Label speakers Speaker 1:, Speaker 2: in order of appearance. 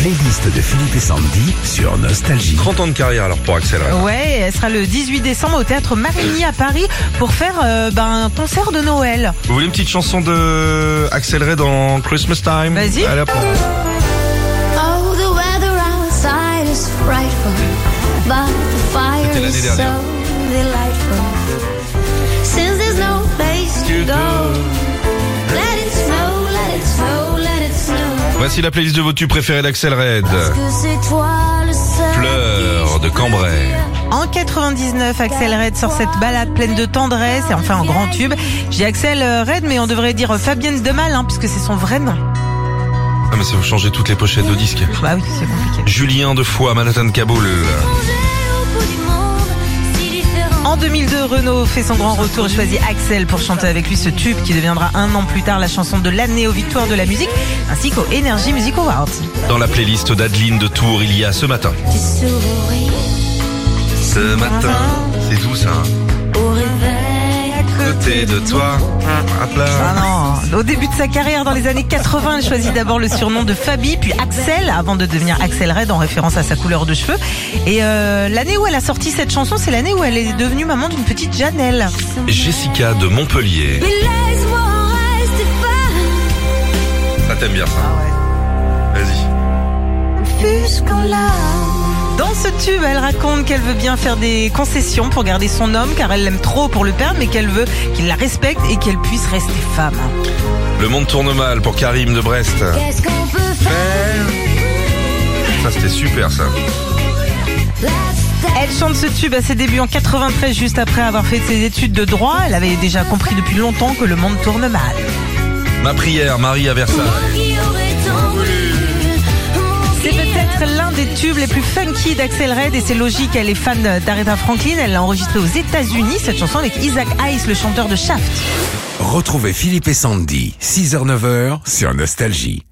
Speaker 1: playlist de Philippe et Sandy sur Nostalgie.
Speaker 2: 30 ans de carrière alors pour Axel Red.
Speaker 3: Ouais, elle sera le 18 décembre au théâtre Marigny à Paris pour faire euh, ben, un concert de Noël.
Speaker 2: Vous voulez une petite chanson de Axel Red en Christmas Time
Speaker 3: Vas-y.
Speaker 2: Allez, hop.
Speaker 4: Oh, the weather outside is frightful, but the fire
Speaker 2: C'était l'année
Speaker 4: is
Speaker 2: dernière.
Speaker 4: so delightful. Since there's no place to go,
Speaker 2: Voici la playlist de vos tubes préférés d'Axel Red.
Speaker 4: Parce que c'est toi le seul.
Speaker 2: Fleurs de Cambrai.
Speaker 3: En 99, Axel Red sort cette balade pleine de tendresse et enfin en grand tube. J'ai Axel euh, Red, mais on devrait dire Fabienne Demal, hein, puisque c'est son vrai nom.
Speaker 2: Ah mais ça vous changez toutes les pochettes de disques.
Speaker 3: Bah oui, c'est compliqué.
Speaker 2: Julien de Foix, Manhattan Kaboul.
Speaker 3: 2002, Renault fait son grand retour et choisit Axel pour chanter avec lui ce tube qui deviendra un an plus tard la chanson de l'année aux victoires de la musique ainsi qu'aux Energy Music Awards.
Speaker 2: Dans la playlist d'Adeline de Tours, il y a ce matin.
Speaker 4: Tu souris
Speaker 2: Ce matin, c'est doux ça. hein. Côté de toi. Là.
Speaker 3: Ah non, au début de sa carrière dans les années 80, elle choisit d'abord le surnom de Fabi, puis Axel, avant de devenir Axel Red en référence à sa couleur de cheveux. Et euh, l'année où elle a sorti cette chanson, c'est l'année où elle est devenue maman d'une petite Janelle.
Speaker 2: Jessica de Montpellier. Ça t'aime bien ça. Vas-y.
Speaker 4: jusqu'en là.
Speaker 3: Dans ce tube, elle raconte qu'elle veut bien faire des concessions pour garder son homme, car elle l'aime trop pour le perdre, mais qu'elle veut qu'il la respecte et qu'elle puisse rester femme.
Speaker 2: Le monde tourne mal pour Karim de Brest.
Speaker 4: Qu'est-ce qu'on peut faire
Speaker 2: Ça c'était super ça.
Speaker 3: Elle chante ce tube à ses débuts en 93, juste après avoir fait ses études de droit. Elle avait déjà compris depuis longtemps que le monde tourne mal.
Speaker 2: Ma prière, Marie à Versailles.
Speaker 3: Peut-être l'un des tubes les plus funky d'Axel Red et c'est logique, elle est fan d'Aretha Franklin. Elle l'a enregistré aux États-Unis, cette chanson avec Isaac Hayes, le chanteur de Shaft.
Speaker 1: Retrouvez Philippe et Sandy, 6h-9h sur Nostalgie.